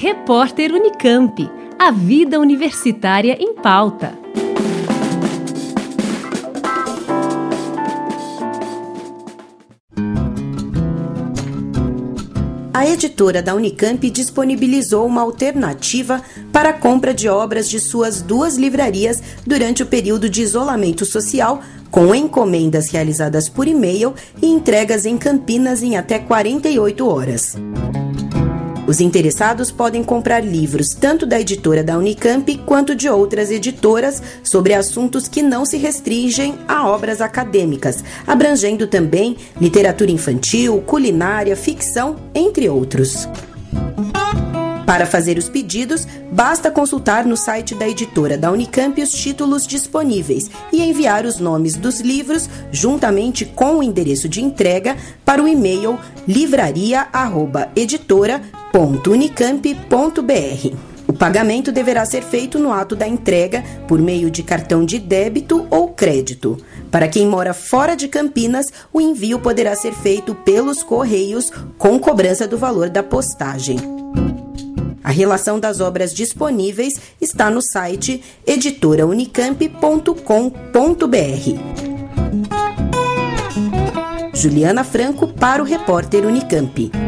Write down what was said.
Repórter Unicamp. A vida universitária em pauta. A editora da Unicamp disponibilizou uma alternativa para a compra de obras de suas duas livrarias durante o período de isolamento social, com encomendas realizadas por e-mail e entregas em Campinas em até 48 horas. Os interessados podem comprar livros tanto da editora da Unicamp quanto de outras editoras sobre assuntos que não se restringem a obras acadêmicas, abrangendo também literatura infantil, culinária, ficção, entre outros. Para fazer os pedidos, basta consultar no site da editora da Unicamp os títulos disponíveis e enviar os nomes dos livros, juntamente com o endereço de entrega, para o e-mail livraria.editora.unicamp.br. O pagamento deverá ser feito no ato da entrega por meio de cartão de débito ou crédito. Para quem mora fora de Campinas, o envio poderá ser feito pelos correios com cobrança do valor da postagem. A relação das obras disponíveis está no site editoraunicamp.com.br. Juliana Franco para o repórter Unicamp.